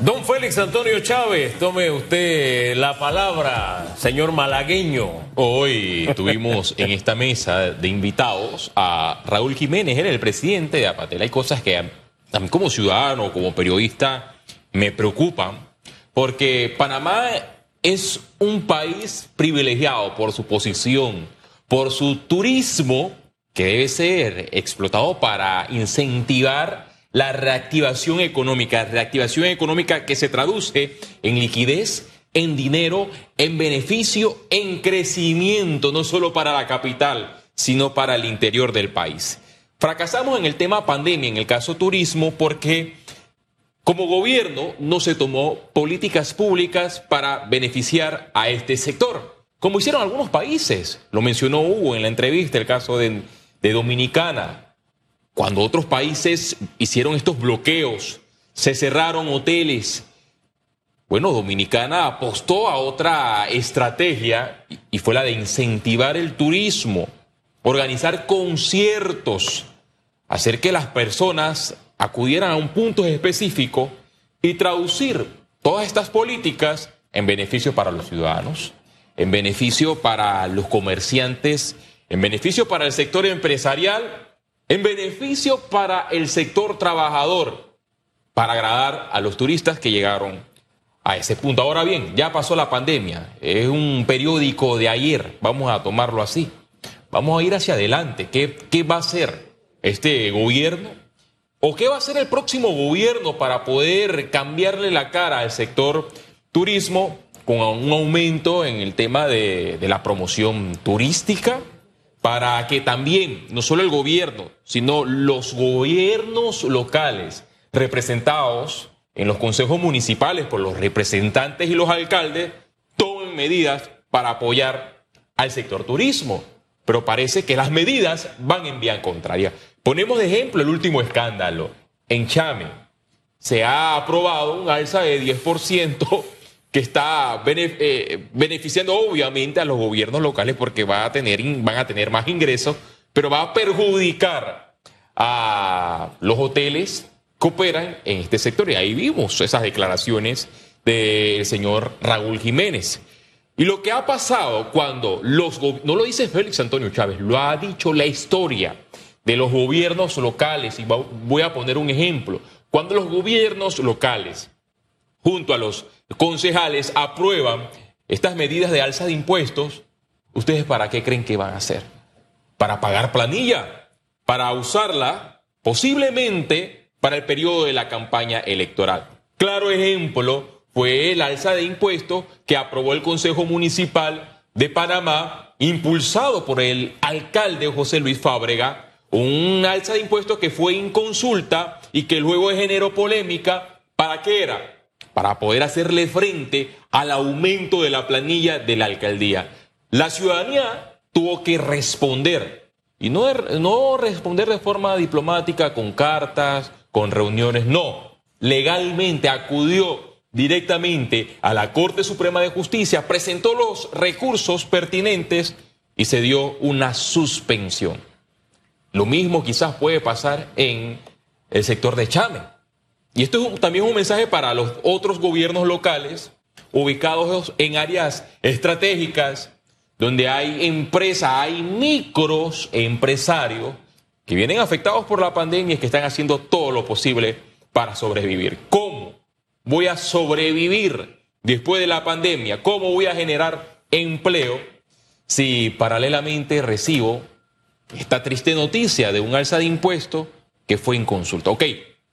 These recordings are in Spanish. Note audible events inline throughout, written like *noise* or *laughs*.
Don Félix Antonio Chávez, tome usted la palabra, señor malagueño. Hoy tuvimos en esta mesa de invitados a Raúl Jiménez, él el presidente de Apatel. Hay cosas que a mí como ciudadano, como periodista, me preocupan, porque Panamá es un país privilegiado por su posición, por su turismo, que debe ser explotado para incentivar la reactivación económica, reactivación económica que se traduce en liquidez, en dinero, en beneficio, en crecimiento, no solo para la capital, sino para el interior del país. Fracasamos en el tema pandemia, en el caso turismo, porque como gobierno no se tomó políticas públicas para beneficiar a este sector, como hicieron algunos países. Lo mencionó Hugo en la entrevista, el caso de, de Dominicana, cuando otros países hicieron estos bloqueos, se cerraron hoteles. Bueno, Dominicana apostó a otra estrategia y fue la de incentivar el turismo, organizar conciertos, hacer que las personas acudieran a un punto específico y traducir todas estas políticas en beneficio para los ciudadanos, en beneficio para los comerciantes, en beneficio para el sector empresarial en beneficio para el sector trabajador, para agradar a los turistas que llegaron a ese punto. Ahora bien, ya pasó la pandemia, es un periódico de ayer, vamos a tomarlo así. Vamos a ir hacia adelante. ¿Qué, va a hacer este gobierno? ¿O qué va a hacer el próximo gobierno para poder cambiarle la cara al sector turismo con un aumento en el tema de la promoción turística? Para que también, no solo el gobierno, sino los gobiernos locales representados en los consejos municipales por los representantes y los alcaldes, tomen medidas para apoyar al sector turismo. Pero parece que las medidas van en vía contraria. Ponemos de ejemplo el último escándalo. En Chame se ha aprobado un alza de 10% que está eh, beneficiando obviamente a los gobiernos locales porque va a tener, van a tener más ingresos, pero va a perjudicar a los hoteles que operan en este sector. Y ahí vimos esas declaraciones del señor Raúl Jiménez. Y lo que ha pasado cuando los no lo dice Félix Antonio Chávez, lo ha dicho la historia de los gobiernos locales, y voy a poner un ejemplo, cuando los gobiernos locales, junto a los concejales aprueban estas medidas de alza de impuestos, ¿ustedes para qué creen que van a hacer? Para pagar planilla, para usarla posiblemente para el periodo de la campaña electoral. Claro ejemplo fue el alza de impuestos que aprobó el Consejo Municipal de Panamá, impulsado por el alcalde José Luis Fábrega, un alza de impuestos que fue inconsulta y que luego generó polémica. ¿Para qué era? Para poder hacerle frente al aumento de la planilla de la alcaldía. La ciudadanía tuvo que responder, y no, responder de forma diplomática con cartas, con reuniones, no, legalmente acudió directamente a la Corte Suprema de Justicia, presentó los recursos pertinentes y se dio una suspensión. Lo mismo quizás puede pasar en el sector de Chame. Y esto es también un mensaje para los otros gobiernos locales ubicados en áreas estratégicas, donde hay empresas, hay micros empresarios que vienen afectados por la pandemia y que están haciendo todo lo posible para sobrevivir. ¿Cómo voy a sobrevivir después de la pandemia? ¿Cómo voy a generar empleo si paralelamente recibo esta triste noticia de un alza de impuestos que fue en consulta? Ok,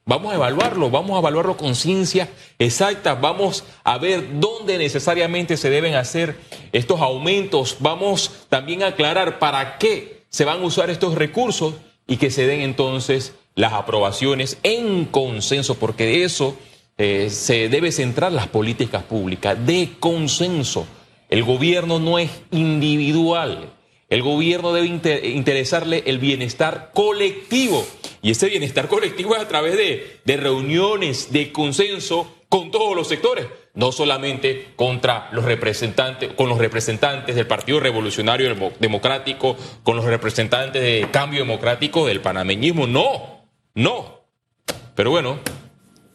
Vamos a evaluarlo, vamos a evaluarlo con ciencia exacta, vamos a ver dónde necesariamente se deben hacer estos aumentos, vamos también a aclarar para qué se van a usar estos recursos y que se den entonces las aprobaciones en consenso, porque de eso eh, se debe centrar las políticas públicas, de consenso. El gobierno no es individual, el gobierno debe interesarle el bienestar colectivo. Y ese bienestar colectivo es a través de, de, reuniones, de consenso con todos los sectores, no solamente contra los representantes, con los representantes del Partido Revolucionario Democrático, con los representantes de Cambio Democrático del panameñismo, no, no. Pero bueno,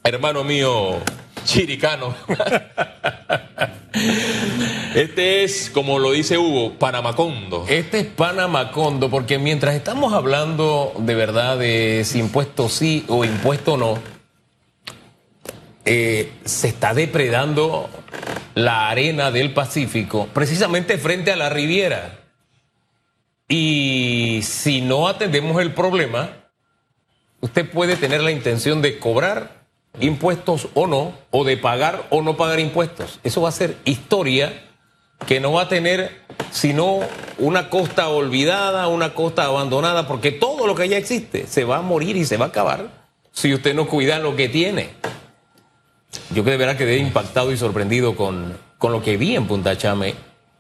hermano mío, chiricano. *laughs* Este es, como lo dice Hugo, Panamacondo. Este es Panamacondo, porque mientras estamos hablando de verdad de si impuesto sí o impuesto no, eh, se está depredando la arena del Pacífico, precisamente frente a la Riviera. Y si no atendemos el problema, usted puede tener la intención de cobrar impuestos o no, o de pagar o no pagar impuestos. Eso va a ser historia que no va a tener sino una costa olvidada, una costa abandonada, porque todo lo que ya existe se va a morir y se va a acabar si usted no cuida lo que tiene. Yo que de verdad quedé impactado y sorprendido con, con lo que vi en Punta Chame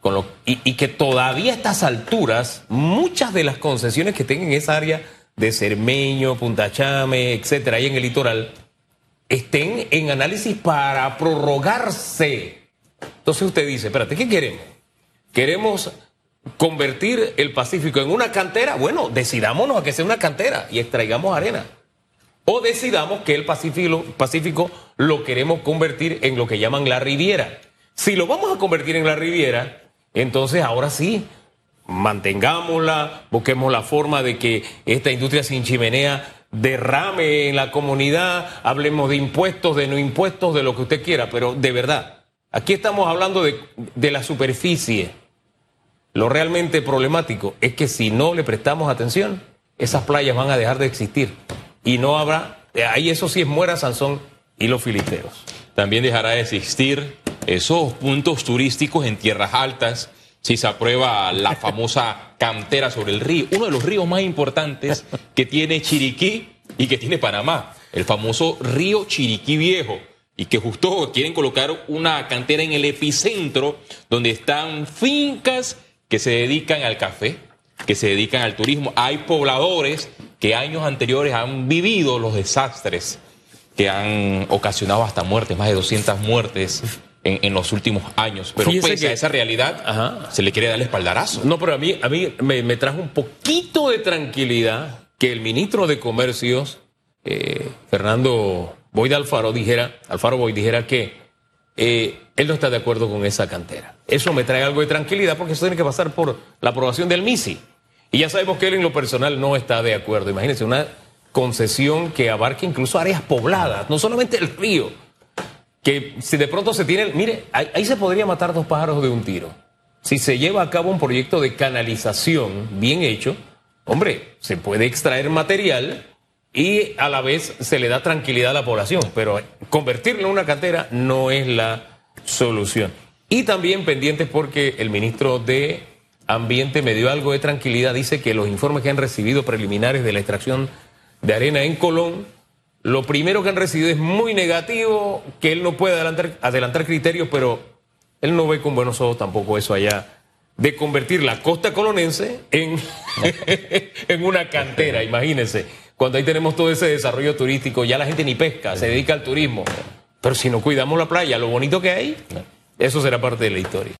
con lo, y, que todavía a estas alturas muchas de las concesiones que tengan en esa área de Cermeño, Punta Chame, etcétera, ahí en el litoral, estén en análisis para prorrogarse. Entonces usted dice, espérate, ¿qué queremos? ¿Queremos convertir el Pacífico en una cantera? Bueno, decidámonos a que sea una cantera y extraigamos arena. O decidamos que el Pacífico, lo queremos convertir en lo que llaman la Riviera. Si lo vamos a convertir en la Riviera, entonces ahora sí, mantengámosla, busquemos la forma de que esta industria sin chimenea derrame en la comunidad, hablemos de impuestos, de no impuestos, de lo que usted quiera, pero de verdad, aquí estamos hablando de, de la superficie. Lo realmente problemático es que si no le prestamos atención, esas playas van a dejar de existir y no habrá, ahí eso sí es muera Sansón y los filisteos. También dejará de existir esos puntos turísticos en tierras altas si se aprueba la *laughs* famosa cantera sobre el río, uno de los ríos más importantes que tiene Chiriquí y que tiene Panamá, el famoso río Chiriquí Viejo, y que justo quieren colocar una cantera en el epicentro donde están fincas que se dedican al café, que se dedican al turismo. Hay pobladores que años anteriores han vivido los desastres que han ocasionado hasta muertes, más de 200 muertes en, en los últimos años. Pero Fíjese pese que- a esa realidad, Ajá. se le quiere dar el espaldarazo. No, pero a mí, a mí me, me trajo un poquito de tranquilidad que el ministro de Comercios, eh, Fernando Boyd Alfaro, dijera, Alfaro Boyd dijera que eh, él no está de acuerdo con esa cantera. Eso me trae algo de tranquilidad porque eso tiene que pasar por la aprobación del MISI. Y ya sabemos que él en lo personal no está de acuerdo. Imagínense, una concesión que abarque incluso áreas pobladas, no solamente el río. Que si de pronto se tiene, mire, ahí, ahí se podría matar dos pájaros de un tiro. Si se lleva a cabo un proyecto de canalización bien hecho, hombre, se puede extraer material y a la vez se le da tranquilidad a la población, pero convertirlo en una cantera no es la solución. Y también pendientes porque el ministro de Ambiente me dio algo de tranquilidad, dice que los informes que han recibido preliminares de la extracción de arena en Colón, lo primero que han recibido es muy negativo, que él no puede adelantar, adelantar criterios, pero él no ve con buenos ojos tampoco eso allá de convertir la costa colonense en, *laughs* en una cantera, imagínense. Cuando ahí tenemos todo ese desarrollo turístico, ya la gente ni pesca, se dedica al turismo. Pero si no cuidamos la playa, lo bonito que hay, eso será parte de la historia.